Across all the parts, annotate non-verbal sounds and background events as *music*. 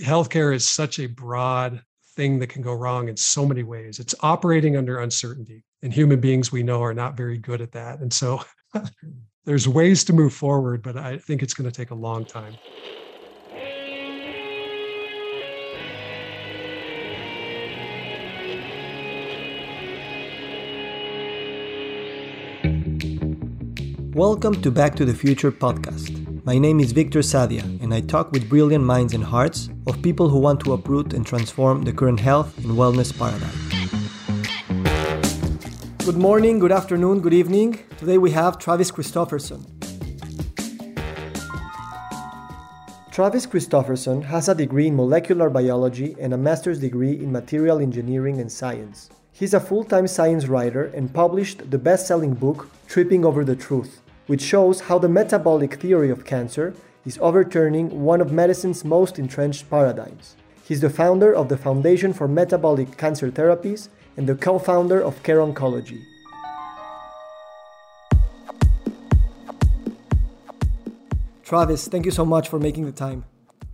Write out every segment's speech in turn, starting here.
healthcare is such a broad thing that can go wrong in so many ways. It's operating under uncertainty, and human beings we know are not very good at that. And so *laughs* there's ways to move forward, but I think it's going to take a long time. Welcome to Back to the Future podcast. My name is Victor Sadia, and I talk with brilliant minds and hearts of people who want to uproot and transform the current health and wellness paradigm. Good morning, good afternoon, good evening. Today we have Travis Christofferson. Travis Christofferson has a degree in molecular biology and a master's degree in material engineering and science. He's a full time science writer and published the best selling book, Tripping Over the Truth which shows how the metabolic theory of cancer is overturning one of medicine's most entrenched paradigms. He's the founder of the Foundation for Metabolic Cancer Therapies and the co founder of Care Oncology. Travis, thank you so much for making the time.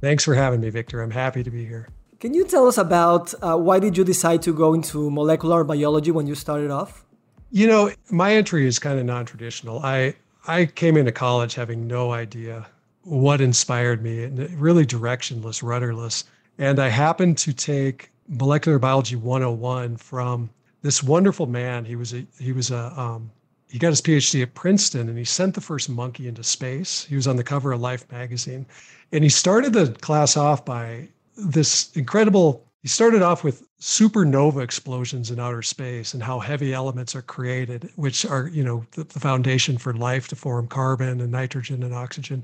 Thanks for having me, Victor. I'm happy to be here. Can you tell us about uh, why did you decide to go into molecular biology when you started off? You know, my entry is kind of non-traditional. I I came into college having no idea what inspired me and really directionless, rudderless. And I happened to take molecular biology 101 from this wonderful man. He was a he was a um, he got his PhD at Princeton and he sent the first monkey into space. He was on the cover of Life magazine. And he started the class off by this incredible he started off with supernova explosions in outer space and how heavy elements are created, which are, you know, the, the foundation for life to form carbon and nitrogen and oxygen,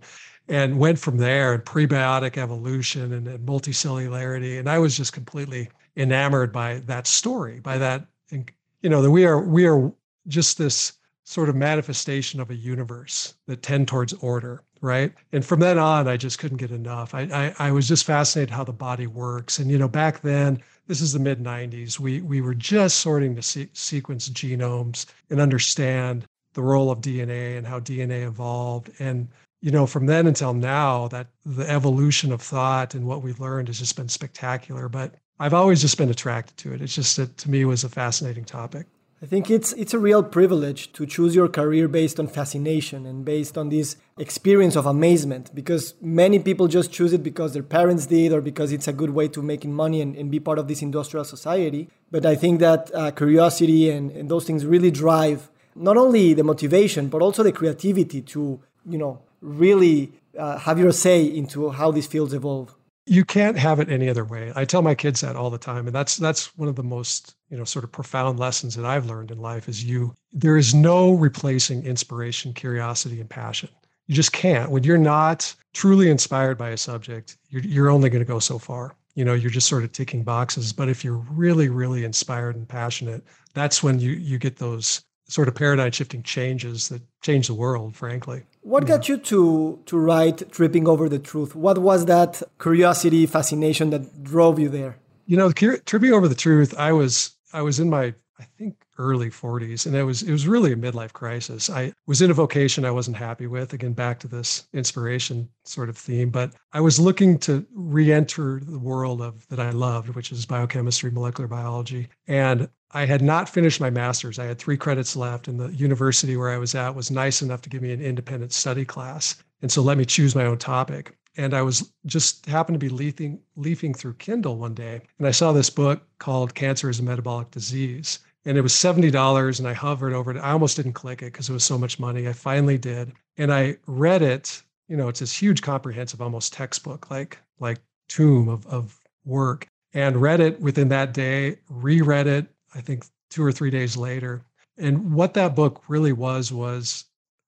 and went from there and prebiotic evolution and, and multicellularity. And I was just completely enamored by that story, by that, you know, that we are we are just this sort of manifestation of a universe that tend towards order right? And from then on i just couldn't get enough. I, I, I was just fascinated how the body works. And you know back then this is the mid 90s we we were just sorting to se- sequence genomes and understand the role of dna and how dna evolved. And you know from then until now that the evolution of thought and what we've learned has just been spectacular. But i've always just been attracted to it. It's just that to me was a fascinating topic I think it's it's a real privilege to choose your career based on fascination and based on this experience of amazement because many people just choose it because their parents did or because it's a good way to making money and, and be part of this industrial society. But I think that uh, curiosity and, and those things really drive not only the motivation but also the creativity to you know really uh, have your say into how these fields evolve you can't have it any other way. I tell my kids that all the time, and that's that's one of the most you know sort of profound lessons that I've learned in life is you there is no replacing inspiration, curiosity, and passion. You just can't. When you're not truly inspired by a subject, you're, you're only going to go so far. You know, you're just sort of ticking boxes. But if you're really, really inspired and passionate, that's when you you get those sort of paradigm shifting changes that change the world, frankly. What got you to to write Tripping Over the Truth? What was that curiosity, fascination that drove you there? You know, Tripping Over the Truth, I was I was in my I think early 40s and it was it was really a midlife crisis. I was in a vocation I wasn't happy with, again back to this inspiration sort of theme, but I was looking to re-enter the world of that I loved, which is biochemistry, molecular biology, and I had not finished my master's. I had three credits left, and the university where I was at was nice enough to give me an independent study class. And so let me choose my own topic. And I was just happened to be leafing, leafing through Kindle one day, and I saw this book called Cancer is a Metabolic Disease. And it was $70, and I hovered over it. I almost didn't click it because it was so much money. I finally did. And I read it. You know, it's this huge, comprehensive, almost textbook, like like tomb of, of work. And read it within that day, reread it, I think two or three days later. And what that book really was was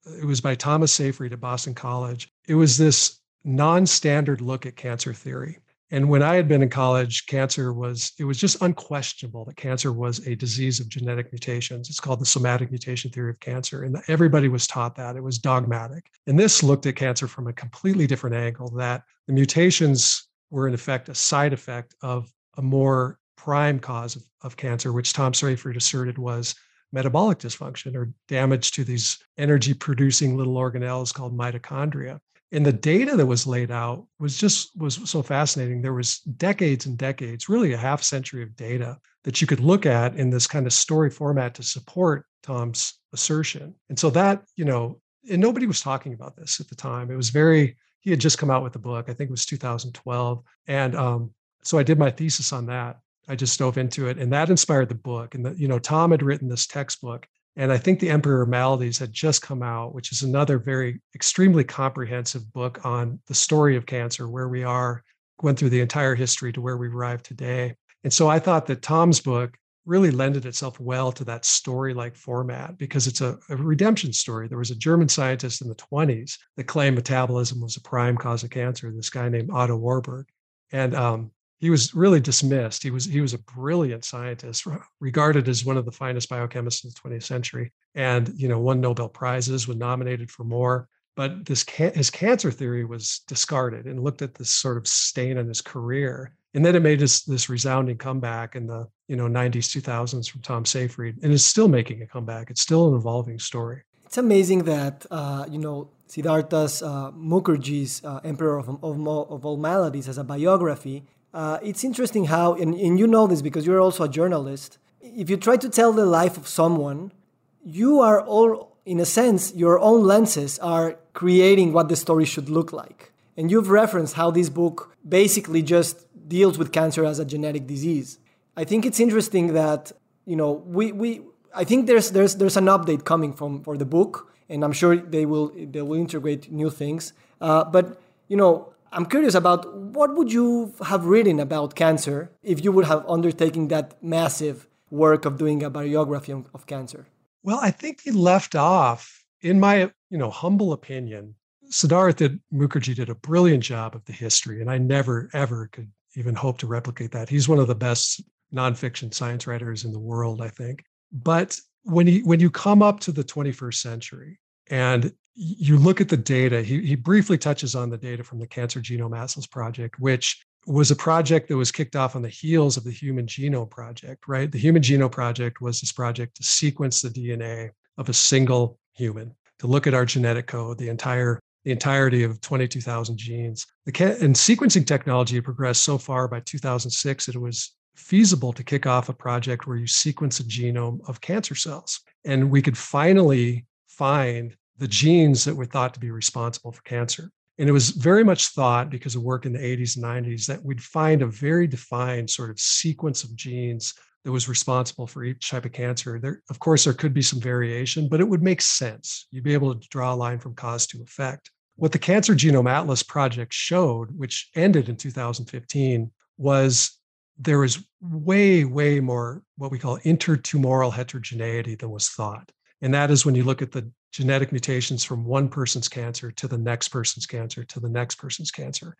uh, it was by Thomas Seyfried at Boston College. It was this non-standard look at cancer theory. And when I had been in college, cancer was, it was just unquestionable that cancer was a disease of genetic mutations. It's called the somatic mutation theory of cancer. And everybody was taught that. It was dogmatic. And this looked at cancer from a completely different angle that the mutations were, in effect, a side effect of a more prime cause of, of cancer, which Tom Seyfried asserted was metabolic dysfunction or damage to these energy producing little organelles called mitochondria. And the data that was laid out was just was so fascinating. There was decades and decades really a half century of data that you could look at in this kind of story format to support tom's assertion. And so that you know and nobody was talking about this at the time. It was very he had just come out with the book. I think it was 2012 and um, so i did my thesis on that. I just dove into it and that inspired the book. And the, you know tom had written this textbook and I think The Emperor of Maladies had just come out, which is another very extremely comprehensive book on the story of cancer, where we are, went through the entire history to where we arrived today. And so I thought that Tom's book really lended itself well to that story like format because it's a, a, redemption story. There was a German scientist in the 20s that claimed metabolism was a prime cause of cancer, this guy named Otto Warburg. And um, he was really dismissed. He was he was a brilliant scientist, regarded as one of the finest biochemists of the 20th century, and you know won Nobel prizes, was nominated for more. But this his cancer theory was discarded and looked at this sort of stain on his career, and then it made this this resounding comeback in the you know 90s 2000s from Tom Seyfried, and is still making a comeback. It's still an evolving story. It's amazing that uh, you know Siddhartha's uh, Mukherjee's uh, Emperor of, of, of All Maladies as a biography uh, it's interesting how, and, and you know this because you're also a journalist, if you try to tell the life of someone, you are all, in a sense, your own lenses are creating what the story should look like. And you've referenced how this book basically just deals with cancer as a genetic disease. I think it's interesting that, you know, we, we I think there's there's there's an update coming from for the book, and I'm sure they will they will integrate new things. Uh, but you know, I'm curious about what would you have written about cancer if you would have undertaken that massive work of doing a biography of, cancer? Well, I think he left off, in my you know humble opinion, Siddhartha Mukherjee did a brilliant job of the history, and I never ever could even hope to replicate that. He's one of the best nonfiction science writers in the world, I think. But when he when you come up to the 21st century and you look at the data, he, he briefly touches on the data from the Cancer Genome Atlas Project, which was a project that was kicked off on the heels of the Human Genome Project, right? The Human Genome Project was this project to sequence the DNA of a single human, to look at our genetic code, the entire the entirety of 22,000 genes. The and sequencing technology had progressed so far by 2006 that it was feasible to kick off a project where you sequence a genome of cancer cells. And we could finally find the genes that were thought to be responsible for cancer. And it was very much thought because of work in the 80s and 90s that we'd find a very defined sort of sequence of genes that was responsible for each type of cancer. There, of course, there could be some variation, but it would make sense. You'd be able to draw a line from cause to effect. What the Cancer Genome Atlas project showed, which ended in 2015, was there was way, way more what we call intertumoral heterogeneity than was thought. And that is when you look at the genetic mutations from one person's cancer to the next person's cancer to the next person's cancer.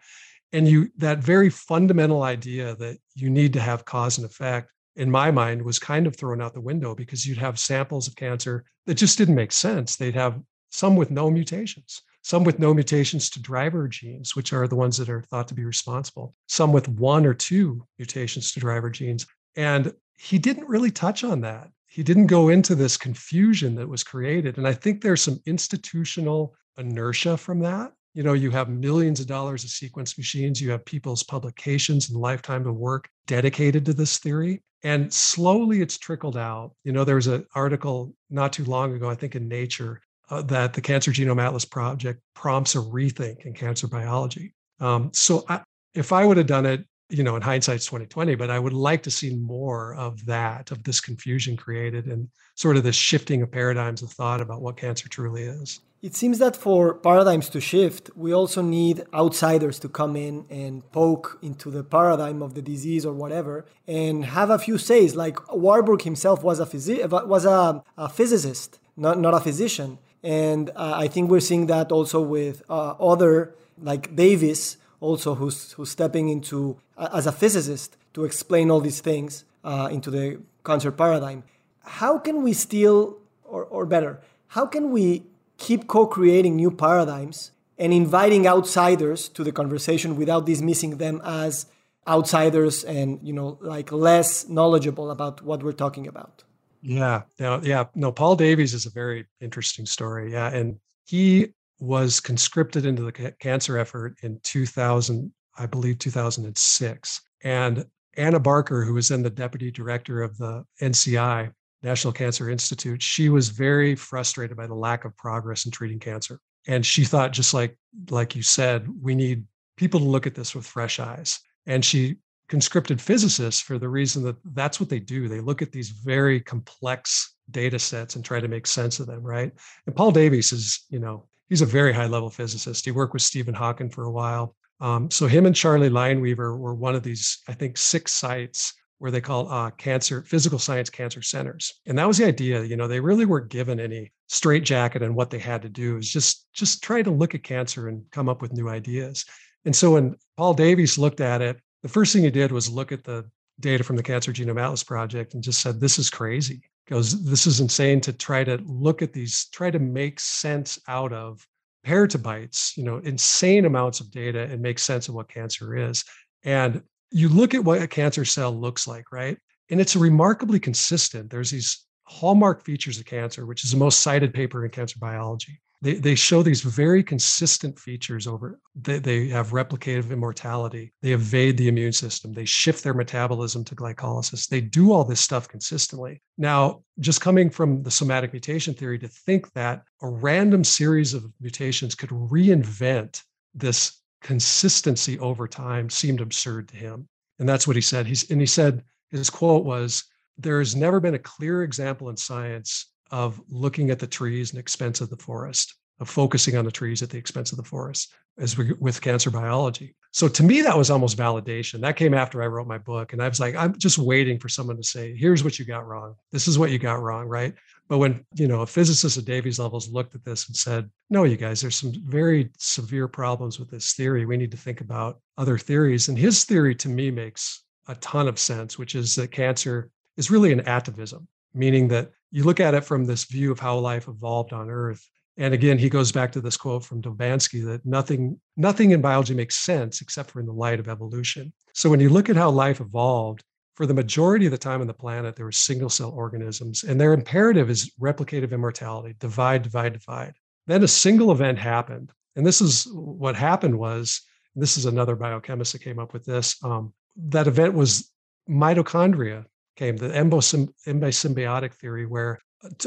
And you that very fundamental idea that you need to have cause and effect in my mind was kind of thrown out the window because you'd have samples of cancer that just didn't make sense. They'd have some with no mutations, some with no mutations to driver genes, which are the ones that are thought to be responsible, some with one or two mutations to driver genes. And he didn't really touch on that he didn't go into this confusion that was created. And I think there's some institutional inertia from that. You know, you have millions of dollars of sequence machines, you have people's publications and lifetime of work dedicated to this theory. And slowly it's trickled out. You know, there was an article not too long ago, I think in Nature, uh, that the Cancer Genome Atlas Project prompts a rethink in cancer biology. Um, so I, if I would have done it you know, in hindsight, it's 2020, but I would like to see more of that, of this confusion created and sort of this shifting of paradigms of thought about what cancer truly is. It seems that for paradigms to shift, we also need outsiders to come in and poke into the paradigm of the disease or whatever and have a few says. Like Warburg himself was a, was a, a physicist, not, not a physician. And uh, I think we're seeing that also with uh, other, like Davies, also who's who's stepping into as a physicist to explain all these things uh, into the concert paradigm. How can we still, or, or better, how can we keep co-creating new paradigms and inviting outsiders to the conversation without dismissing them as outsiders and you know like less knowledgeable about what we're talking about? Yeah, yeah. No, Paul Davies is a very interesting story. Yeah, and he was conscripted into the cancer effort in 2000, I believe 2006. And Anna Barker, who was then the deputy director of the NCI, National Cancer Institute, she was very frustrated by the lack of progress in treating cancer. And she thought, just like like you said, we need people to look at this with fresh eyes. And she conscripted physicists for the reason that that's what they do. They look at these very complex data sets and try to make sense of them, right? And Paul Davies is, you know, he's a very high level physicist. He worked with Stephen Hawking for a while. Um, so him and Charlie Lineweaver were one of these, I think, six sites where they call uh, cancer physical science cancer centers, and that was the idea. You know, they really weren't given any straitjacket and what they had to do is just just try to look at cancer and come up with new ideas. And so when Paul Davies looked at it, the first thing he did was look at the data from the Cancer Genome Atlas project and just said, "This is crazy." Goes, this is insane to try to look at these, try to make sense out of petabytes, you know, insane amounts of data and make sense of what cancer is. And you look at what a cancer cell looks like, right? And it's remarkably consistent. There's these hallmark features of cancer, which is the most cited paper in cancer biology. They, they show these very consistent features over they, they have replicative immortality they evade the immune system they shift their metabolism to glycolysis they do all this stuff consistently now just coming from the somatic mutation theory to think that a random series of mutations could reinvent this consistency over time seemed absurd to him. And that's what he said. He's and he said his quote was, "There has never been a clear example in science of looking at the trees and expense of the forest, of focusing on the trees at the expense of the forest, as we, with cancer biology." So to me, that was almost validation. That came after I wrote my book, and I was like, I'm just waiting for someone to say, "Here's what you got wrong. This is what you got wrong." Right? But when you know a physicist at Davies levels looked at this and said, "No, you guys, there's some very severe problems with this theory. We need to think about other theories." And his theory to me makes a ton of sense, which is that cancer is really an atavism, meaning that you look at it from this view of how life evolved on Earth. And again, he goes back to this quote from Dobzhansky that nothing, nothing in biology makes sense except for in the light of evolution. So when you look at how life evolved, for the majority of the time on the planet, there were single cell organisms, and their imperative is replicative immortality divide, divide, divide. Then a single event happened. And this is what happened was, this is another biochemist that came up with this. Um, that event was mitochondria came, the endosymbiotic theory, where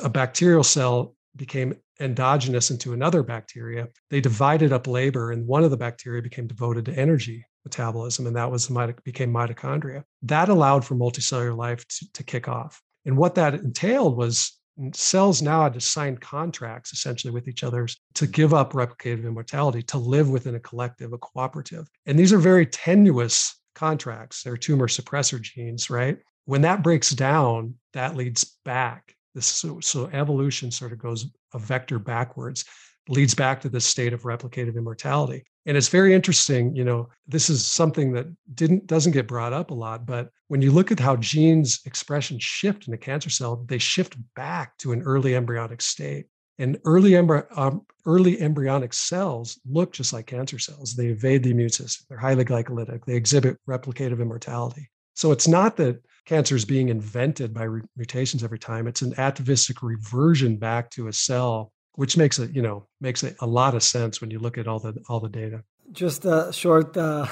a bacterial cell became endogenous into another bacteria. They divided up labor, and one of the bacteria became devoted to energy metabolism, and that was the became mitochondria. That allowed for multicellular life to, to kick off. And what that entailed was cells now had to sign contracts essentially with each other to give up replicative immortality, to live within a collective, a cooperative. And these are very tenuous contracts. They're tumor suppressor genes, right? When that breaks down, that leads back. This so, so evolution sort of goes a vector backwards, leads back to this state of replicative immortality. And it's very interesting you know this is something that didn't doesn't get brought up a lot but when you look at how genes expression shift in a cancer cell they shift back to an early embryonic state. And early, embry- um, early embryonic cells look just like cancer cells. They evade the immune system. They're highly glycolytic. They exhibit replicative immortality. So it's not that cancer is being invented by re- mutations every time it's an atavistic reversion back to a cell which makes it you know makes a lot of sense when you look at all the all the data. Just a short uh,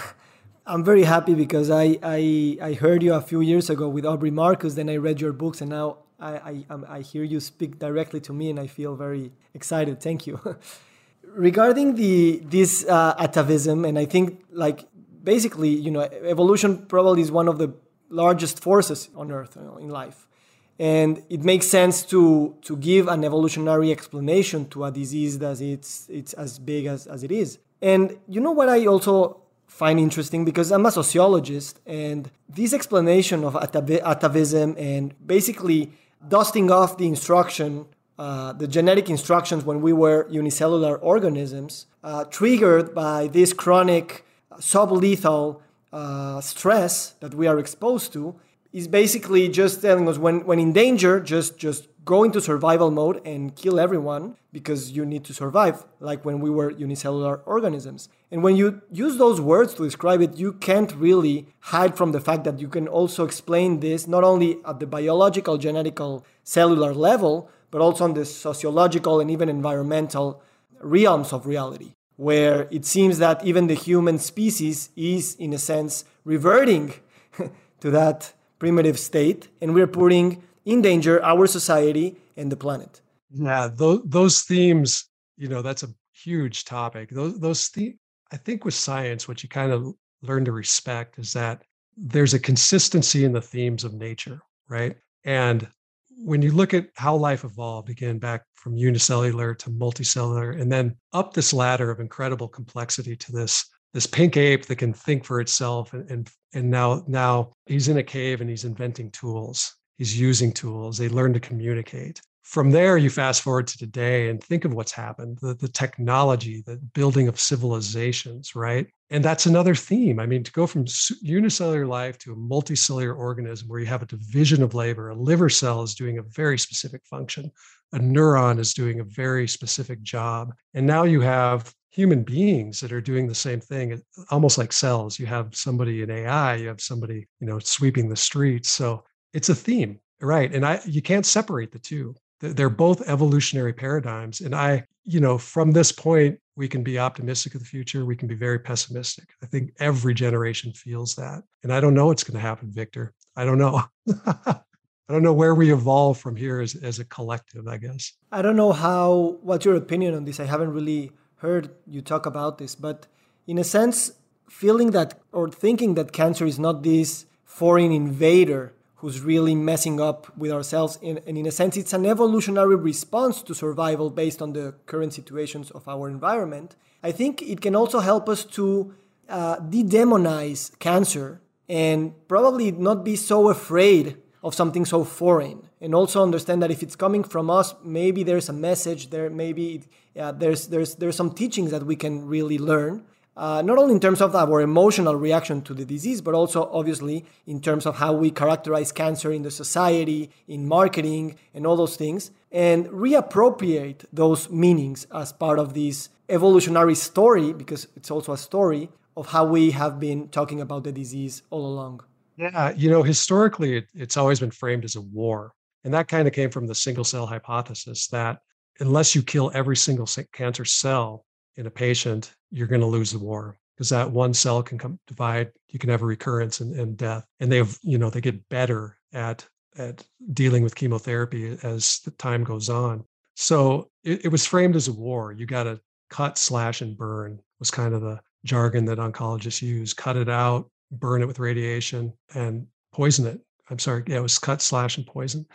i'm very happy because I, I i heard you a few years ago with aubrey marcus then i read your books and now i i, um, I hear you speak directly to me and i feel very excited thank you. *laughs* Regarding the this uh, atavism and i think like basically you know evolution probably is one of the largest forces on earth in life. And it makes sense to to give an evolutionary explanation to a disease that it's it's as big as, as it is. And you know what i also find interesting? Because i'm a sociologist and this explanation of atavism and basically dusting off the instruction uh, the genetic instructions when we were unicellular organisms uh, triggered by this chronic sublethal uh, stress that we are exposed to is basically just telling us when, when in danger, just, just go into survival mode and kill everyone because you need to survive, like when we were unicellular organisms. And when you use those words to describe it, you can't really hide from the fact that you can also explain this not only at the biological, genetical, cellular level, but also on the sociological and even environmental realms of reality, where it seems that even the human species is, in a sense, reverting *laughs* to that primitive state, and we're putting in danger our society and the planet. Yeah, those, those themes, you know, that's a huge topic. Those, those the, I think with science, what you kind of learn to respect is that there's a consistency in the themes of nature, right? And when you look at how life evolved, again, back from unicellular to multicellular, and then up this ladder of incredible complexity to this this pink ape that can think for itself, and and, and now now he's in a cave and he's inventing tools. He's using tools. They learn to communicate from there you fast forward to today and think of what's happened the, the technology the building of civilizations right? And that's another theme. I mean to go from unicellular life to a multicellular organism where you have a division of labor a liver cell is doing a very specific function a neuron is doing a very specific job and now you have human beings that are doing the same thing almost like cells. You have somebody in ai you have somebody you know sweeping the streets. So it's a theme right? And i you can't separate the two they're both evolutionary paradigms and i you know from this point we can be optimistic of the future we can be very pessimistic. I think every generation feels that and i don't know what's going to happen victor. I don't know. *laughs* I don't know where we evolve from here as, as a collective i guess. I don't know how what's your opinion on this? I haven't really heard you talk about this but in a sense feeling that or thinking that cancer is not this foreign invader who's really messing up with ourselves. In, and in a sense, it's an evolutionary response to survival based on the current situations of our environment. I think it can also help us to uh, de demonize cancer and probably not be so afraid of something so foreign and also understand that if it's coming from us maybe there's a message there maybe uh, there's there's there's some teachings that we can really learn uh, not only in terms of our emotional reaction to the disease, but also obviously in terms of how we characterize cancer in the society, in marketing, and all those things, and reappropriate those meanings as part of this evolutionary story, because it's also a story of how we have been talking about the disease all along. Yeah, you know, historically, it, it's always been framed as a war. And that kind of came from the single cell hypothesis that unless you kill every single cancer cell, in a patient, you're going to lose the war because that one cell can come divide. You can have a recurrence and, and death. And they have, you know, they get better at at dealing with chemotherapy as the time goes on. So it, it was framed as a war. You got to cut, slash, and burn was kind of the jargon that oncologists use. Cut it out, burn it with radiation, and poison it. I'm sorry, yeah, it was cut, slash, and poison.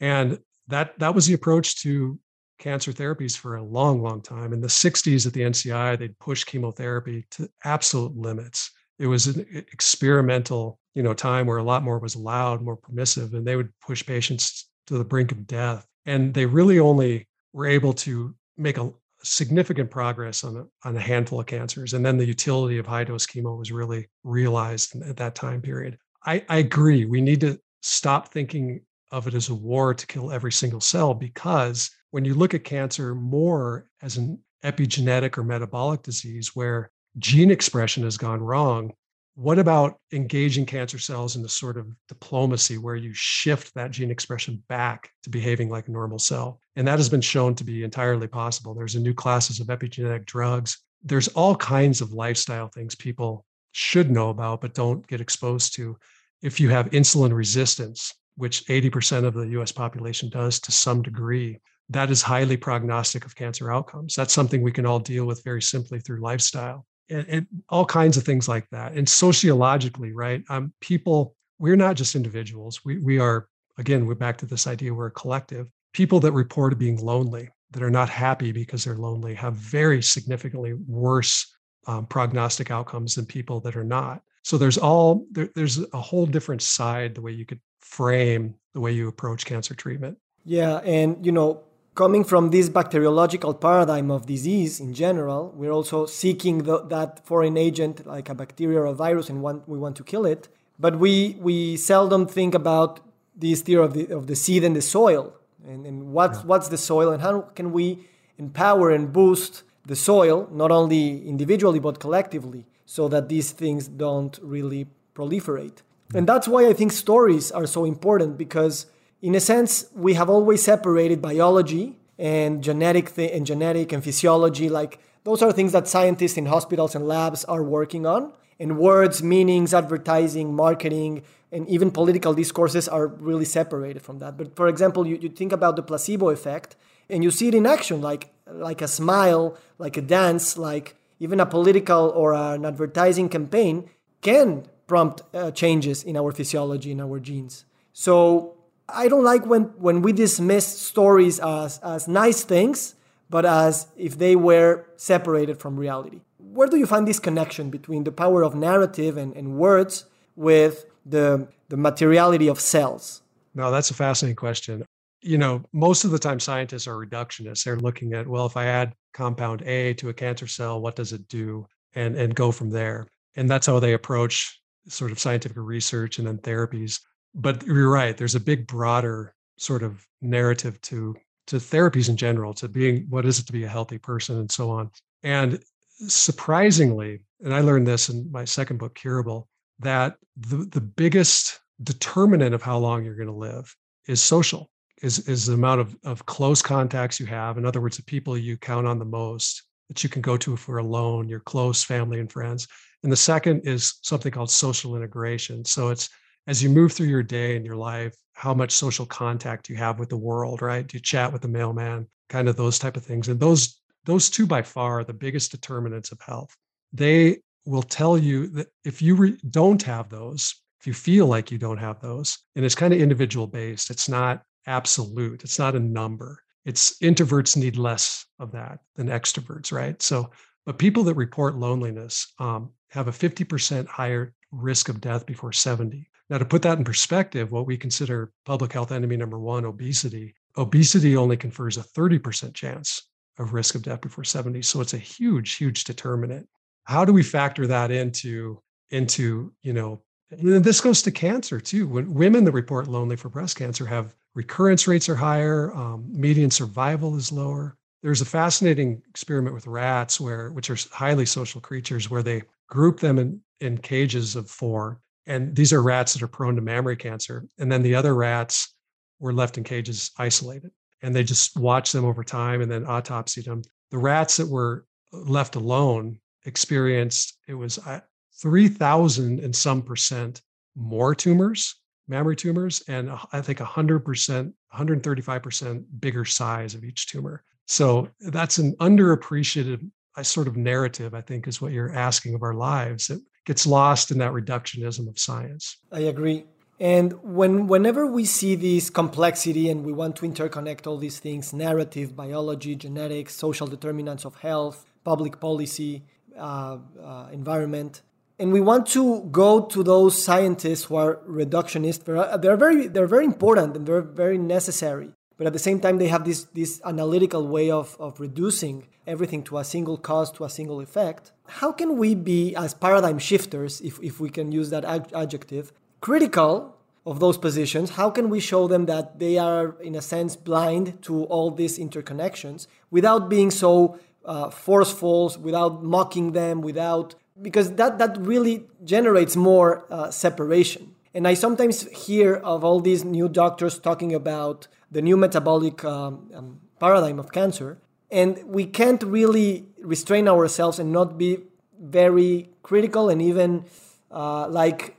And that that was the approach to cancer therapies for a long, long time. In the 60s at the NCI, they'd push chemotherapy to absolute limits. It was an experimental, you know, time where a lot more was allowed, more permissive, and they would push patients to the brink of death. And they really only were able to make a significant progress on a, on a handful of cancers. And then the utility of high dose chemo was really realized at that time period. I, I agree. We need to stop thinking of it as a war to kill every single cell because when you look at cancer more as an epigenetic or metabolic disease where gene expression has gone wrong, what about engaging cancer cells in the sort of diplomacy where you shift that gene expression back to behaving like a normal cell? And that has been shown to be entirely possible. There's a new classes of epigenetic drugs. There's all kinds of lifestyle things people should know about but don't get exposed to. If you have insulin resistance, which 80% of the US population does to some degree, that is highly prognostic of cancer outcomes. That's something we can all deal with very simply through lifestyle and, and all kinds of things like that. And sociologically, right? Um, people, we're not just individuals. We, we are, again, we're back to this idea we're a collective. People that report being lonely, that are not happy because they're lonely, have very significantly worse um, prognostic outcomes than people that are not. So there's all there, there's a whole different side the way you could frame the way you approach cancer treatment. Yeah, and you know, coming from this bacteriological paradigm of disease in general, we're also seeking the, that foreign agent like a bacteria or a virus and want, we want to kill it. But we, we seldom think about this theory of the, of the seed and the soil and, and what's, yeah. what's the soil and how can we empower and boost the soil, not only individually but collectively, so that these things don't really proliferate. And hmm. that's why I think stories are so important because in a sense, we have always separated biology and genetic th- and genetic and physiology like those are things that scientists in hospitals and labs are working on. And words meanings advertising marketing and even political discourses are really separated from that. But for example you, you think about the placebo effect and you see it in action like like a smile like a dance like even a political or an advertising campaign can prompt uh, changes in our physiology in our genes. So I don't like when, when we dismiss stories as, as nice things, but as if they were separated from reality. Where do you find this connection between the power of narrative and, and words with the, the materiality of cells? No, that's a fascinating question. You know, most of the time scientists are reductionists. They're looking at, well, if I add compound A to a cancer cell, what does it do? And, and go from there. And that's how they approach sort of scientific research and then therapies but you're right. There's a big, broader sort of narrative to to therapies in general, to being what is it to be a healthy person, and so on. And surprisingly, and I learned this in my second book, Curable, that the the biggest determinant of how long you're going to live is social is is the amount of, of close contacts you have in other words the people you count on the most that you can go to if we're alone your close family and friends and the second is something called social integration so it's as you move through your day and your life, how much social contact you have with the world, right? Do you chat with the mailman, kind of those type of things. And those those two by far are the biggest determinants of health. They will tell you that if you re- don't have those, if you feel like you don't have those, and it's kind of individual based, it's not absolute, it's not a number. It's introverts need less of that than extroverts, right? So, but people that report loneliness um, have a 50% higher risk of death before 70 now, to put that in perspective, what we consider public health enemy number one, obesity, obesity only confers a 30% chance of risk of death before 70. So it's a huge, huge determinant. How do we factor that into, into, you know, and this goes to cancer too. When women that report lonely for breast cancer have recurrence rates are higher, um, median survival is lower. There's a fascinating experiment with rats where, which are highly social creatures, where they group them in, in cages of four and these are rats that are prone to mammary cancer. And then the other rats were left in cages isolated. And they just watched them over time and then autopsied them. The rats that were left alone experienced it was uh, 3,000 and some percent more tumors, mammary tumors, and I think 100%, 135% bigger size of each tumor. So that's an underappreciated uh, sort of narrative, I think, is what you're asking of our lives. That gets lost in that reductionism of science. I agree. And when whenever we see this complexity and we want to interconnect all these things narrative, biology, genetics, social determinants of health, public policy, uh, uh, environment and we want to go to those scientists who are reductionist. They're very, they're very important and they're very necessary but at the same time they have this this analytical way of, of reducing everything to a single cause to a single effect how can we be as paradigm shifters if, if we can use that ad- adjective critical of those positions how can we show them that they are in a sense blind to all these interconnections without being so uh, forceful without mocking them without because that that really generates more uh, separation and i sometimes hear of all these new doctors talking about the new metabolic um, um, paradigm of cancer. And we can't really restrain ourselves and not be very critical and even uh, like,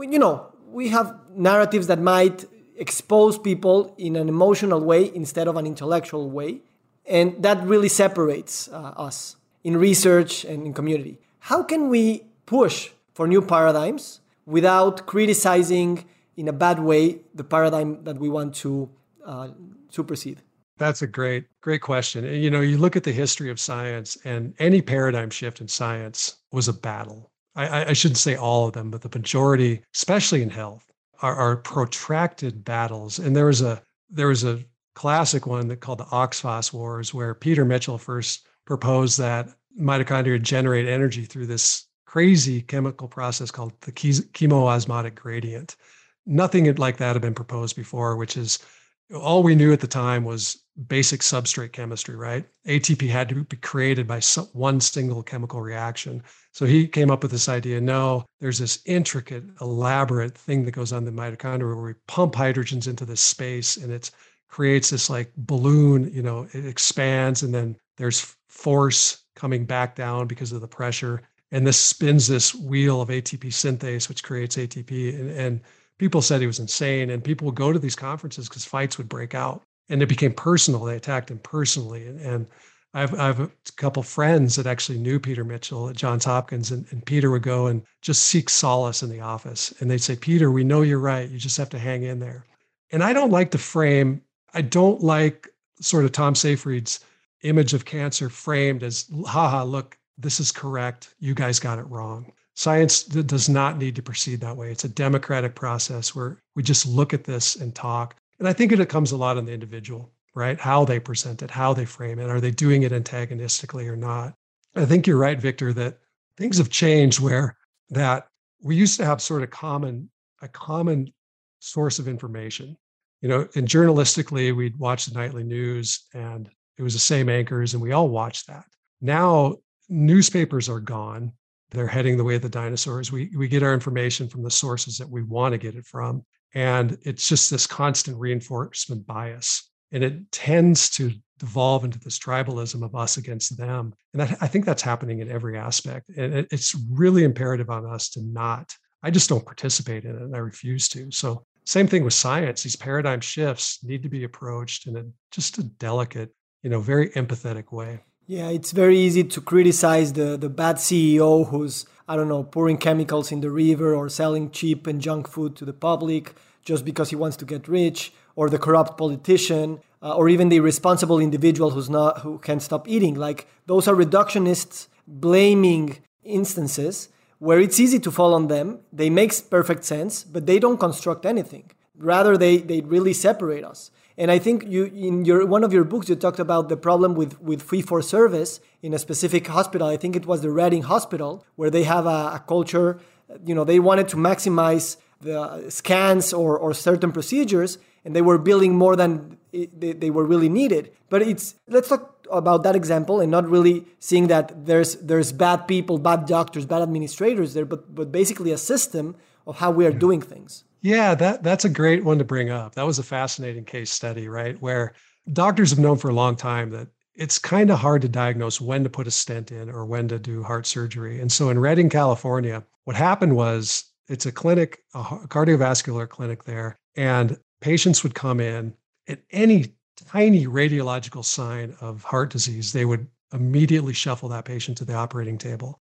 you know, we have narratives that might expose people in an emotional way instead of an intellectual way. And that really separates uh, us in research and in community. How can we push for new paradigms without criticizing in a bad way the paradigm that we want to uh, supersede? That's a great, great question. You know, you look at the history of science, and any paradigm shift in science was a battle. I, I shouldn't say all of them, but the majority, especially in health, are, are protracted battles. And there was a there was a classic one that called the OxPhos Wars, where Peter Mitchell first proposed that mitochondria generate energy through this crazy chemical process called the chemiosmotic gradient. Nothing like that had been proposed before, which is all we knew at the time was basic substrate chemistry, right? ATP had to be created by one single chemical reaction. So he came up with this idea no, there's this intricate, elaborate thing that goes on in the mitochondria where we pump hydrogens into this space and it creates this like balloon, you know, it expands and then there's force coming back down because of the pressure. And this spins this wheel of ATP synthase, which creates ATP. And, and people said he was insane. And people would go to these conferences because fights would break out. And it became personal. They attacked him personally. And, and I've, I have a couple friends that actually knew Peter Mitchell at Johns Hopkins, and, and Peter would go and just seek solace in the office. And they'd say, Peter, we know you're right. You just have to hang in there. And I don't like the frame, I don't like sort of Tom Seyfried's image of cancer framed as, haha, look, this is correct. You guys got it wrong. Science does not need to proceed that way. It's a democratic process where we just look at this and talk. And I think it comes a lot on the individual, right? How they present it, how they frame it. Are they doing it antagonistically or not? I think you're right, Victor, that things have changed where that we used to have sort of common, a common source of information. You know, and journalistically, we'd watch the nightly news and it was the same anchors and we all watched that. Now newspapers are gone. They're heading the way of the dinosaurs. We we get our information from the sources that we want to get it from. And it's just this constant reinforcement bias. And it tends to devolve into this tribalism of us against them. And that, I think that's happening in every aspect. And it, it's really imperative on us to not, I just don't participate in it and I refuse to. So same thing with science. These paradigm shifts need to be approached in a just a delicate, you know, very empathetic way. Yeah, it's very easy to criticize the, the bad CEO who's, I don't know, pouring chemicals in the river or selling cheap and junk food to the public just because he wants to get rich, or the corrupt politician, uh, or even the irresponsible individual who's not who can't stop eating. Like those are reductionists blaming instances where it's easy to fall on them. They make perfect sense, but they don't construct anything. Rather, they, they really separate us. And I think you in your one of your books you talked about the problem with with fee for service in a specific hospital. I think it was the Redding Hospital where they have a, a culture. You know, they wanted to maximize the scans or or certain procedures, and they were billing more than they, they were really needed. But it's let's talk about that example and not really seeing that there's there's bad people, bad doctors, bad administrators there, but but basically a system of how we are mm-hmm. doing things. Yeah, that that's a great one to bring up. That was a fascinating case study, right? Where doctors have known for a long time that it's kind of hard to diagnose when to put a stent in or when to do heart surgery. And so in Redding, California, what happened was it's a clinic, a cardiovascular clinic there, and patients would come in at any tiny radiological sign of heart disease, they would immediately shuffle that patient to the operating table.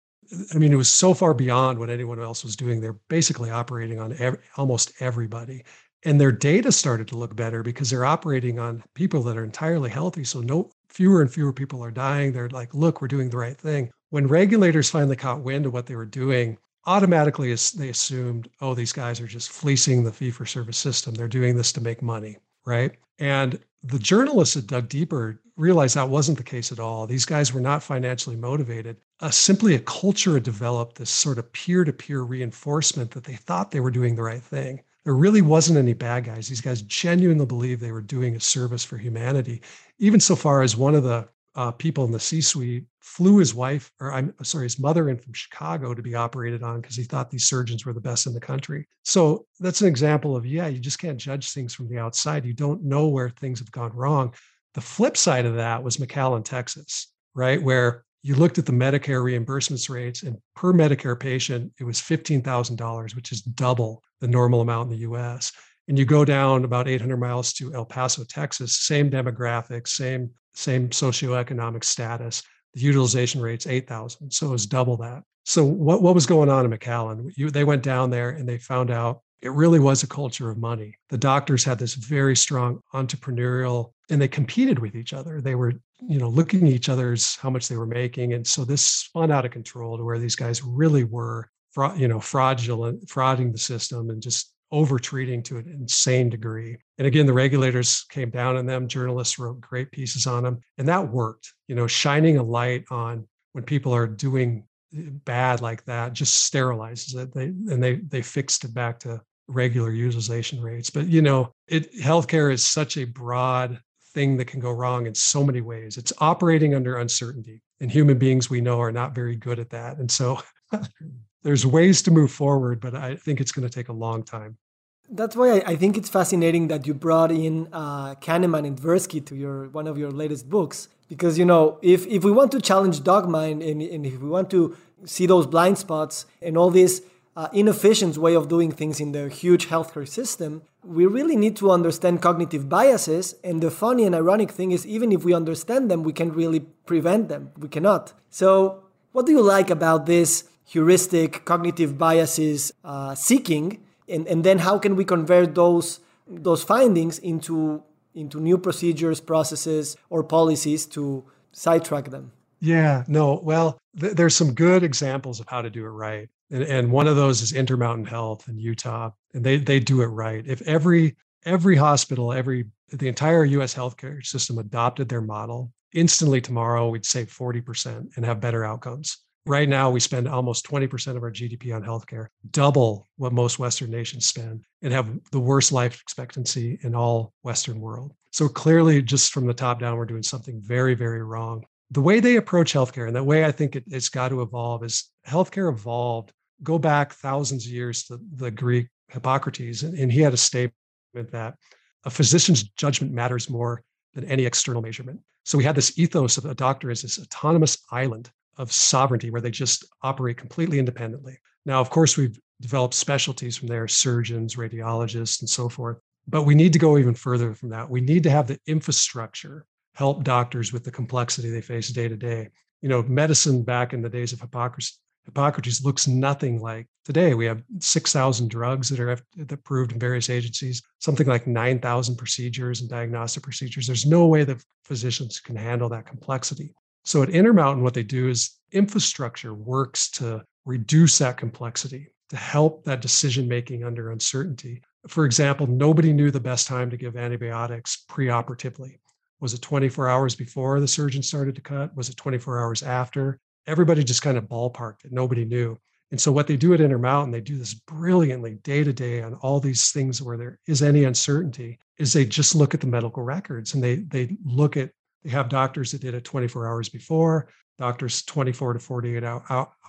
I mean, it was so far beyond what anyone else was doing. They're basically operating on almost everybody. And their data started to look better because they're operating on people that are entirely healthy. So no fewer and fewer people are dying. They're like, look, we're doing the right thing. When regulators finally caught wind of what they were doing, automatically they assumed, oh, these guys are just fleecing the fee for service system. They're doing this to make money, right? And the journalists that dug deeper realized that wasn't the case at all. These guys were not financially motivated. Uh, simply a culture had developed this sort of peer to peer reinforcement that they thought they were doing the right thing. There really wasn't any bad guys. These guys genuinely believed they were doing a service for humanity, even so far as one of the uh, people in the C-suite flew his wife, or I'm sorry, his mother in from Chicago to be operated on because he thought these surgeons were the best in the country. So that's an example of yeah, you just can't judge things from the outside. You don't know where things have gone wrong. The flip side of that was McAllen, Texas, right, where you looked at the Medicare reimbursements rates, and per Medicare patient, it was $15,000, which is double the normal amount in the US. And you go down about 800 miles to El Paso, Texas, same demographics, same same socioeconomic status. The utilization rate's 8,000. So it was double that. So what, what was going on in McAllen? You, they went down there and they found out it really was a culture of money. The doctors had this very strong entrepreneurial and they competed with each other. They were, you know, looking at each other's how much they were making. And so this spun out of control to where these guys really were, you know, fraudulent, frauding the system and just over treating to an insane degree. And again, the regulators came down on them. Journalists wrote great pieces on them. And that worked, you know, shining a light on when people are doing eh, bad like that just sterilizes it. They and they they fixed it back to regular utilization rates. But you know, it healthcare is such a broad thing that can go wrong in so many ways. It's operating under uncertainty. And human beings we know are not very good at that. And so *laughs* there's ways to move forward, but I think it's going to take a long time. That's why I, think it's fascinating that you brought in uh, Kahneman and Tversky to your one of your latest books, because you know if if we want to challenge dogma and, and, if we want to see those blind spots and all this uh, inefficient way of doing things in the huge healthcare system, we really need to understand cognitive biases. And the funny and ironic thing is, even if we understand them, we can't really prevent them. We cannot. So, what do you like about this heuristic cognitive biases uh, seeking? And, and then how can we convert those those findings into into new procedures, processes, or policies to sidetrack them? Yeah, no. Well, th- there's some good examples of how to do it right. And, and one of those is Intermountain Health in Utah, and they they do it right. If every every hospital, every the entire U.S. healthcare system adopted their model, instantly tomorrow we'd save 40% and have better outcomes. Right now, we spend almost 20% of our GDP on healthcare, double what most Western nations spend, and have the worst life expectancy in all Western world. So clearly, just from the top down, we're doing something very, very wrong the way they approach healthcare and the way I think it, has got to evolve is healthcare evolved. Go back thousands of years to the Greek Hippocrates, and, and he had a statement that a physician's judgment matters more than any external measurement. So we had this ethos of a doctor as this autonomous island of sovereignty where they just operate completely independently. Now, of course, we've developed specialties from there, surgeons, radiologists, and so forth. But we need to go even further from that. We need to have the infrastructure help doctors with the complexity they face day to day. You know, medicine back in the days of Hippocrates, Hippocrates looks nothing like today. We have 6,000 drugs that are approved in various agencies, something like 9,000 procedures and diagnostic procedures. There's no way that physicians can handle that complexity. So at Intermountain, what they do is infrastructure works to reduce that complexity, to help that decision making under uncertainty. For example, nobody knew the best time to give antibiotics preoperatively. Was it 24 hours before the surgeon started to cut? Was it 24 hours after? Everybody just kind of ballparked it. Nobody knew. And so what they do at Intermountain, they do this brilliantly day to day on all these things where there is any uncertainty, is they just look at the medical records and they they look at they have doctors that did it 24 hours before, doctors 24 to 48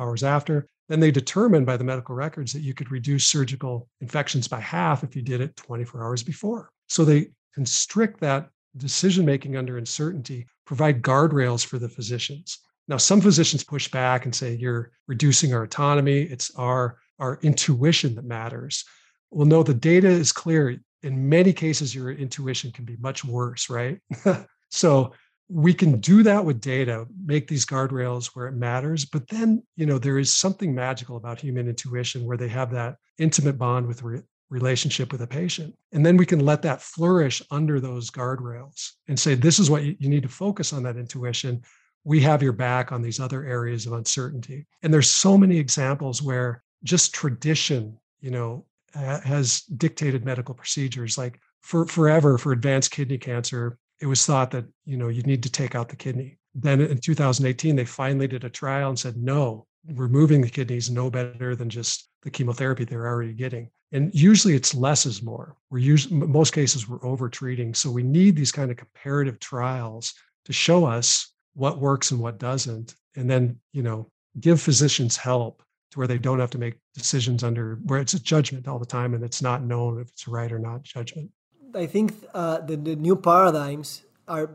hours after. Then they determine by the medical records that you could reduce surgical infections by half if you did it 24 hours before. So they constrict that decision making under uncertainty, provide guardrails for the physicians. Now, some physicians push back and say, you're reducing our autonomy. It's our, our intuition that matters. Well, no, the data is clear. In many cases, your intuition can be much worse, right? *laughs* so we can do that with data, make these guardrails where it matters. But then, you know, there is something magical about human intuition where they have that intimate bond with re- relationship with a patient. And then we can let that flourish under those guardrails and say, this is what you, you need to focus on that intuition. We have your back on these other areas of uncertainty. And there's so many examples where just tradition, you know, has dictated medical procedures. Like for forever for advanced kidney cancer, it was thought that, you know, you need to take out the kidney. Then in 2018, they finally did a trial and said, no, removing the kidneys no better than just the chemotherapy they're already getting. And usually it's less is more. We're usually, most cases we're over treating. So we need these kind of comparative trials to show us what works and what doesn't. And then, you know, give physicians help to where they don't have to make decisions under where it's a judgment all the time and it's not known if it's right or not judgment. I think uh, the, the new paradigms are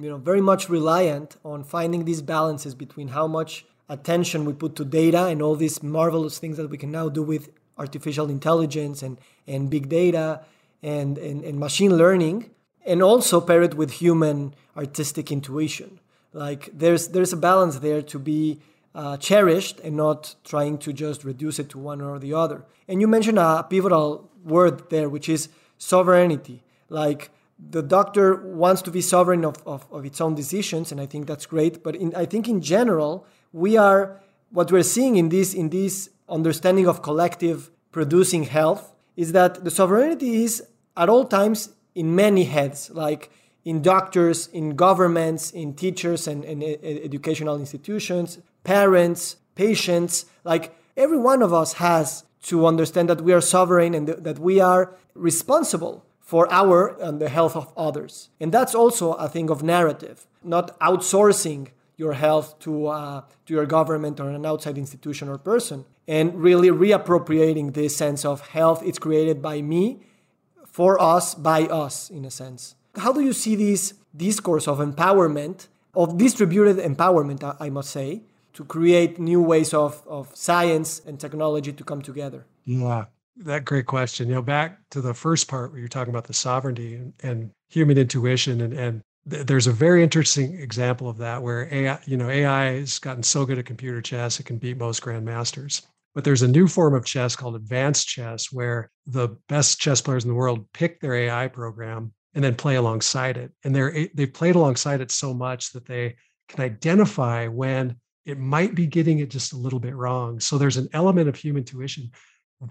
you know very much reliant on finding these balances between how much attention we put to data and all these marvelous things that we can now do with artificial intelligence and, and big data and, and, and machine learning, and also pair it with human artistic intuition. Like there's there's a balance there to be uh, cherished and not trying to just reduce it to one or the other. And you mentioned a pivotal word there, which is sovereignty. Like the doctor wants to be sovereign of, of, of its own decisions, and I think that's great. But in, I think in general, we are what we're seeing in this in this understanding of collective producing health is that the sovereignty is at all times in many heads, like in doctors, in governments, in teachers and, and educational institutions, parents, patients. Like every one of us has to understand that we are sovereign and that we are responsible for our and the health of others. And that's also a thing of narrative, not outsourcing your health to, uh, to your government or an outside institution or person. and really reappropriating this sense of health. It's created by me, for us, by us, in a sense. How do you see this discourse of empowerment, of distributed empowerment, I must say, to create new ways of, of science and technology to come together? Yeah, that great question. You know, back to the first part where you're talking about the sovereignty and, and human intuition and, and there's a very interesting example of that where AI, you know, AI has gotten so good at computer chess it can beat most grandmasters. But there's a new form of chess called advanced chess where the best chess players in the world pick their AI program and then play alongside it. And they're they've played alongside it so much that they can identify when it might be getting it just a little bit wrong. So there's an element of human intuition.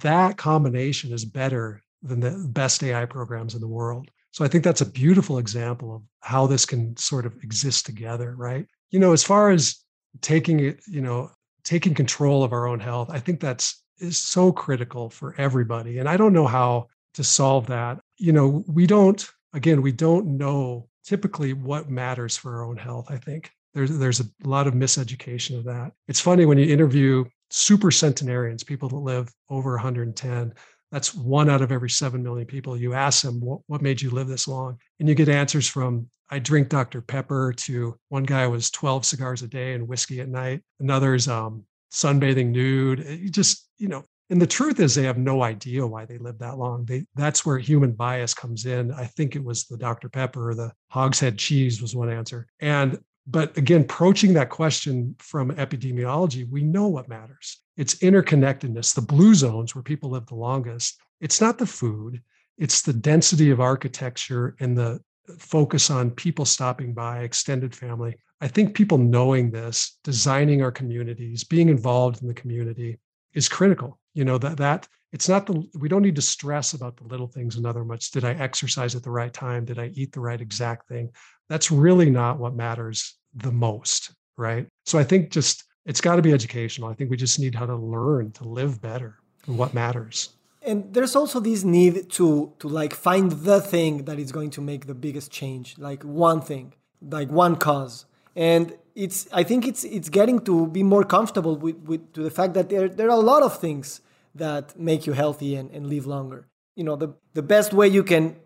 That combination is better than the best AI programs in the world. So I think that's a beautiful example of how this can sort of exist together, right? You know, as far as taking it, you know, taking control of our own health, I think that's is so critical for everybody. And I don't know how to solve that. You know, we don't again, we don't know typically what matters for our own health, I think. There's there's a lot of miseducation of that. It's funny when you interview super centenarians, people that live over 110, that's one out of every 7 million people. You ask them, what, what made you live this long? And you get answers from, I drink Dr. Pepper, to one guy was 12 cigars a day and whiskey at night. Another's um, sunbathing nude. You just, you know, and the truth is they have no idea why they live that long. They, that's where human bias comes in. I think it was the Dr. Pepper or the hogshead cheese was one answer. And but again, approaching that question from epidemiology, we know what matters. It's interconnectedness, the blue zones where people live the longest. It's not the food, it's the density of architecture and the focus on people stopping by, extended family. I think people knowing this, designing our communities, being involved in the community is critical. You know, that that it's not the we don't need to stress about the little things another much. Did I exercise at the right time? Did I eat the right exact thing? That's really not what matters the most, right? So I think just it's got to be educational. I think we just need how to learn to live better and what matters. And there's also this need to to like find the thing that is going to make the biggest change, like one thing, like one cause. And it's I think it's it's getting to be more comfortable with, with to the fact that there there are a lot of things that make you healthy and, and live longer. You know, the the best way you can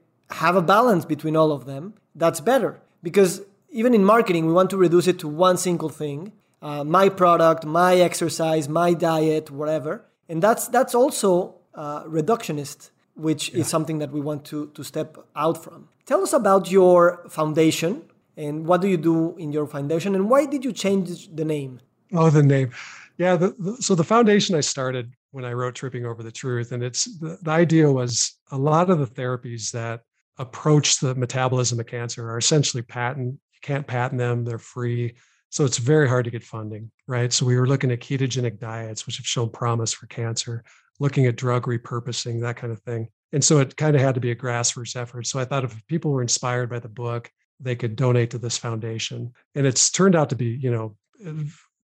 have a balance between all of them, that's better because even in marketing, we want to reduce it to one single thing uh, my product, my exercise, my diet, whatever. And that's, that's also uh, reductionist, which yeah. is something that we want to, to step out from. Tell us about your foundation and what do you do in your foundation and why did you change the name? Oh, the name. Yeah. The, the, so the foundation I started when I wrote Tripping Over the Truth. And it's the, the idea was a lot of the therapies that approach the metabolism of cancer are essentially patent. You can't patent them, they're free. So it's very hard to get funding, right? So we were looking at ketogenic diets, which have shown promise for cancer, looking at drug repurposing, that kind of thing. And so it kind of had to be a grassroots effort. So I thought if people were inspired by the book, they could donate to this foundation. And it's turned out to be, you know,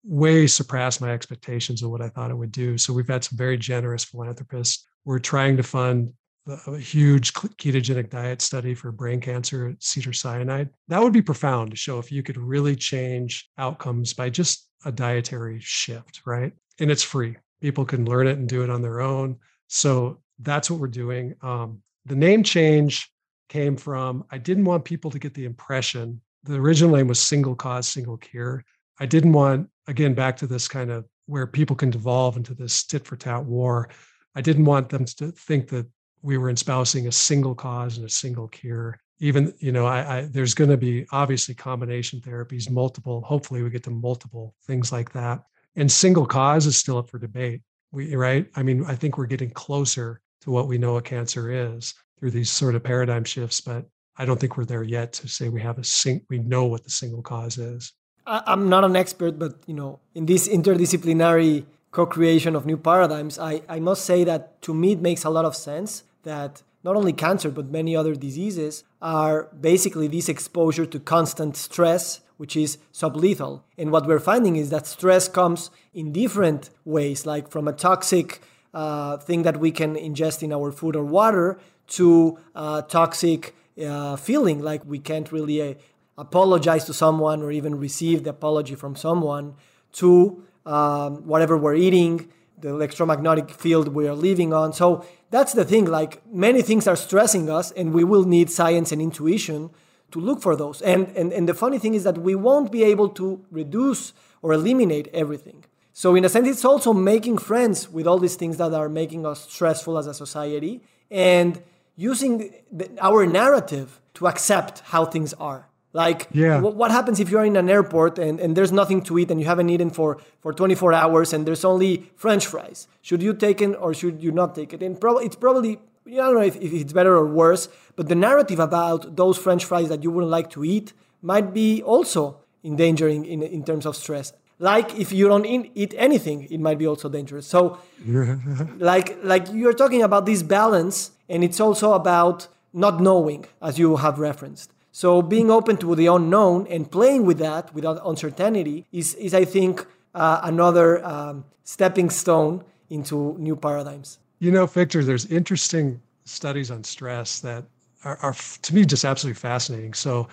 way surpassed my expectations of what I thought it would do. So we've had some very generous philanthropists. We're trying to fund a huge ketogenic diet study for brain cancer at Cedar Sinai. That would be profound to show if you could really change outcomes by just a dietary shift, right? And it's free. People can learn it and do it on their own. So that's what we're doing. Um, the name change came from I didn't want people to get the impression the original name was single cause, single cure. I didn't want, again, back to this kind of where people can devolve into this tit for tat war. I didn't want them to think that we were espousing a single cause and a single cure. Even you know I, I there's going to be obviously combination therapies multiple hopefully we get to multiple things like that. And single cause is still up for debate. We right? I mean i think we're getting closer to what we know a cancer is through these sort of paradigm shifts but i don't think we're there yet to say we have a sing we know what the single cause is. I'm not an expert but you know in this interdisciplinary co-creation of new paradigms i, I must say that to me it makes a lot of sense that not only cancer but many other diseases are basically this exposure to constant stress which is sublethal. And what we're finding is that stress comes in different ways like from a toxic uh, thing that we can ingest in our food or water to toxic uh, feeling like we can't really uh, apologize to someone or even receive the apology from someone to um, whatever we're eating the electromagnetic field we are living on. So that's the thing. Like many things are stressing us, and we will need science and intuition to look for those. And, and, and the funny thing is that we won't be able to reduce or eliminate everything. So, in a sense, it's also making friends with all these things that are making us stressful as a society and using the, our narrative to accept how things are. Like, yeah. w- what happens if you're in an airport and, and there's nothing to eat and you haven't eaten for, for 24 hours and there's only French fries? Should you take it or should you not take it? And pro- it's probably, I don't know if, if it's better or worse, but the narrative about those French fries that you wouldn't like to eat might be also endangering in, in terms of stress. Like if you don't eat anything, it might be also dangerous. So, *laughs* like like you're talking about this balance, and it's also about not knowing, as you have referenced. So being open to the unknown and playing with that without uncertainty is, is I think, uh, another um, stepping stone into new paradigms. You know, Victor, there's interesting studies on stress that are, are to me just absolutely fascinating. So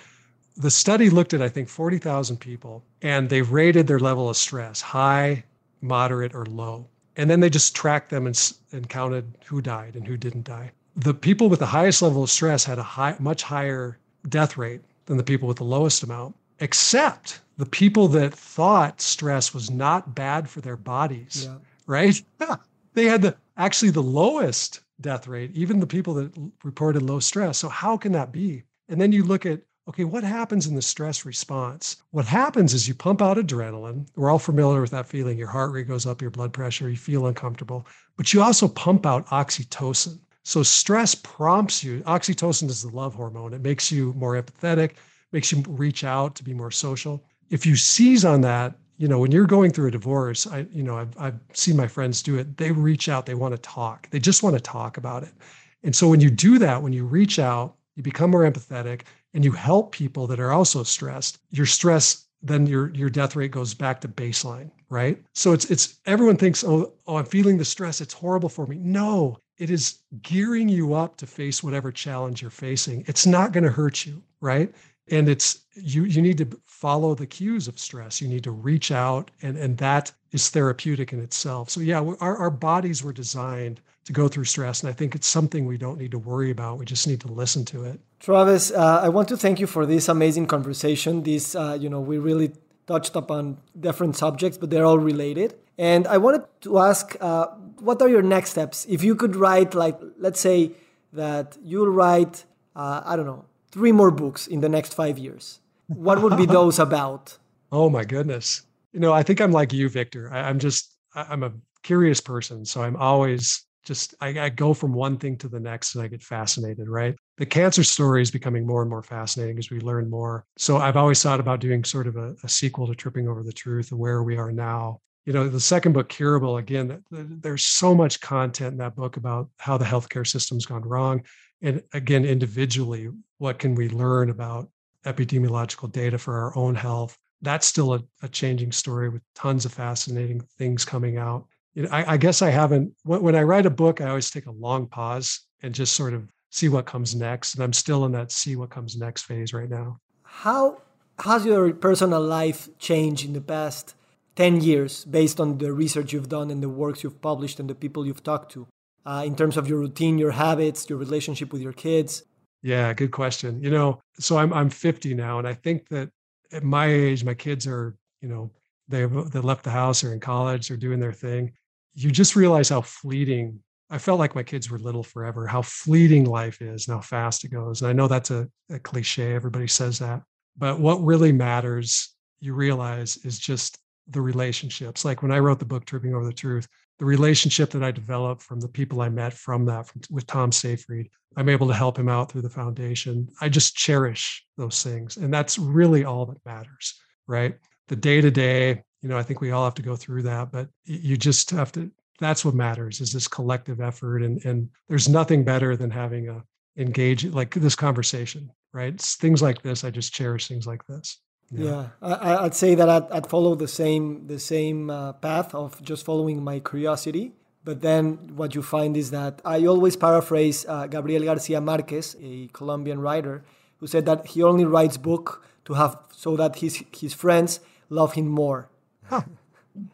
the study looked at, I think, 40,000 people and they rated their level of stress high, moderate, or low. And then they just tracked them and, and counted who died and who didn't die. The people with the highest level of stress had a high, much higher death rate than the people with the lowest amount, except the people that thought stress was not bad for their bodies, yeah. right? *laughs* they had the actually the lowest death rate, even the people that reported low stress. So how can that be? And then you look at okay, what happens in the stress response? What happens is you pump out adrenaline. We're all familiar with that feeling. Your heart rate goes up, your blood pressure, you feel uncomfortable, but you also pump out oxytocin. So stress prompts you. Oxytocin is the love hormone. It makes you more empathetic, makes you reach out to be more social. If you seize on that, you know, when you're going through a divorce, I, you know, I've, I've seen my friends do it. They reach out, they want to talk, they just want to talk about it. And so when you do that, when you reach out, you become more empathetic and you help people that are also stressed, your stress then your your death rate goes back to baseline, right? So it's it's everyone thinks, oh, oh, I'm feeling the stress. It's horrible for me. No, it is gearing you up to face whatever challenge you're facing. It's not going to hurt you, right? And it's you you need to follow the cues of stress. You need to reach out and and that is therapeutic in itself. So yeah, our our bodies were designed to go through stress and I think it's something we don't need to worry about. We just need to listen to it. Travis, uh, I want to thank you for this amazing conversation. This uh, you know, we really touched upon different subjects, but they're all related. And I wanted to ask, uh, what are your next steps? If you could write, like, let's say that you'll write, uh, I don't know, three more books in the next five years, what would be *laughs* those about? Oh my goodness. You know, I think I'm like you, Victor. I, am just, I'm a curious person. So I'm always just, I, I go from one thing to the next and I get fascinated, right? The cancer story is becoming more and more fascinating as we learn more. So I've always thought about doing sort of a, a sequel to Tripping Over the Truth where we are now you know the second book curable again there's so much content in that book about how the healthcare system's gone wrong and again individually what can we learn about epidemiological data for our own health? That's still a, a changing story with tons of fascinating things coming out. You know, I, I guess i haven't when, when i write a book i always take a long pause and just sort of see what comes next and i'm still in that see what comes next phase right now. How has your personal life changed in the past 10 years based on the research you've done and the works you've published and the people you've talked to uh, in terms of your routine, your habits, your relationship with your kids? Yeah, good question. You know, so I'm I'm 50 now, and I think that at my age, my kids are, you know, they've they left the house, or in college, they're doing their thing. You just realize how fleeting. I felt like my kids were little forever. How fleeting life is, and how fast it goes. And I know that's a, a cliche. Everybody says that, but what really matters, you realize, is just the relationships. Like when I wrote the book Tripping Over the Truth, the relationship that I developed from the people I met from that from, with Tom Seyfried, I'm able to help him out through the foundation. I just cherish those things. And that's really all that matters, right? The day to day, you know, I think we all have to go through that, but you just have to, that's what matters is this collective effort. And, and there's nothing better than having a engage like this conversation, right? It's things like this. I just cherish things like this. Yeah, yeah. I, would say that I'd, I'd, follow the same the same uh, path of just following my curiosity. But then what you find is that I always paraphrase uh, Gabriel Garcia Marquez, a Colombian writer, who said that he only writes book to have so that his his friends love him more. Huh.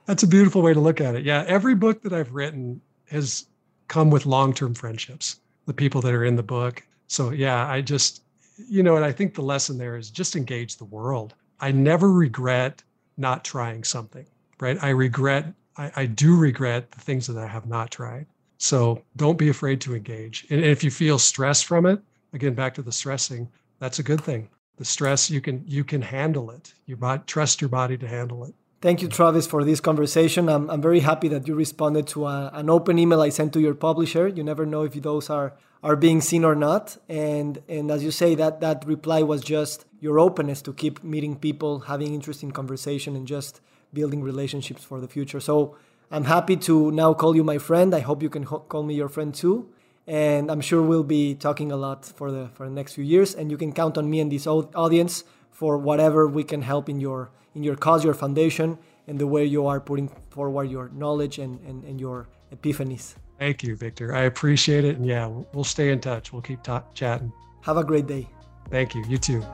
That's a beautiful way to look at it. Yeah, every book that I've written has come with long-term friendships. The people that are in the book. So yeah, I just you know, and I think the lesson there is just engage the world. I never regret not trying something, right? I regret I, I do regret the things that I have not tried. So don't be afraid to engage. And if you feel stress from it, again, back to the stressing, that's a good thing. The stress, you can you can handle it. You might trust your body to handle it. Thank you, Travis, for this conversation. I'm, I'm very happy that you responded to a, an open email I sent to your publisher. You never know if those are, are being seen or not. And, and as you say, that, that reply was just your openness to keep meeting people, having interesting conversation, and just building relationships for the future. So I'm happy to now call you my friend. I hope you can call me your friend too. And I'm sure we'll be talking a lot for the for the next few years. And you can count on me and this audience for whatever we can help in your in your cause, your foundation, and the way you are putting forward your knowledge and, and, and your epiphanies. Thank you, Victor. I appreciate it. And yeah, we'll stay in touch. We'll keep ta- chatting. Have a great day. Thank you. You too.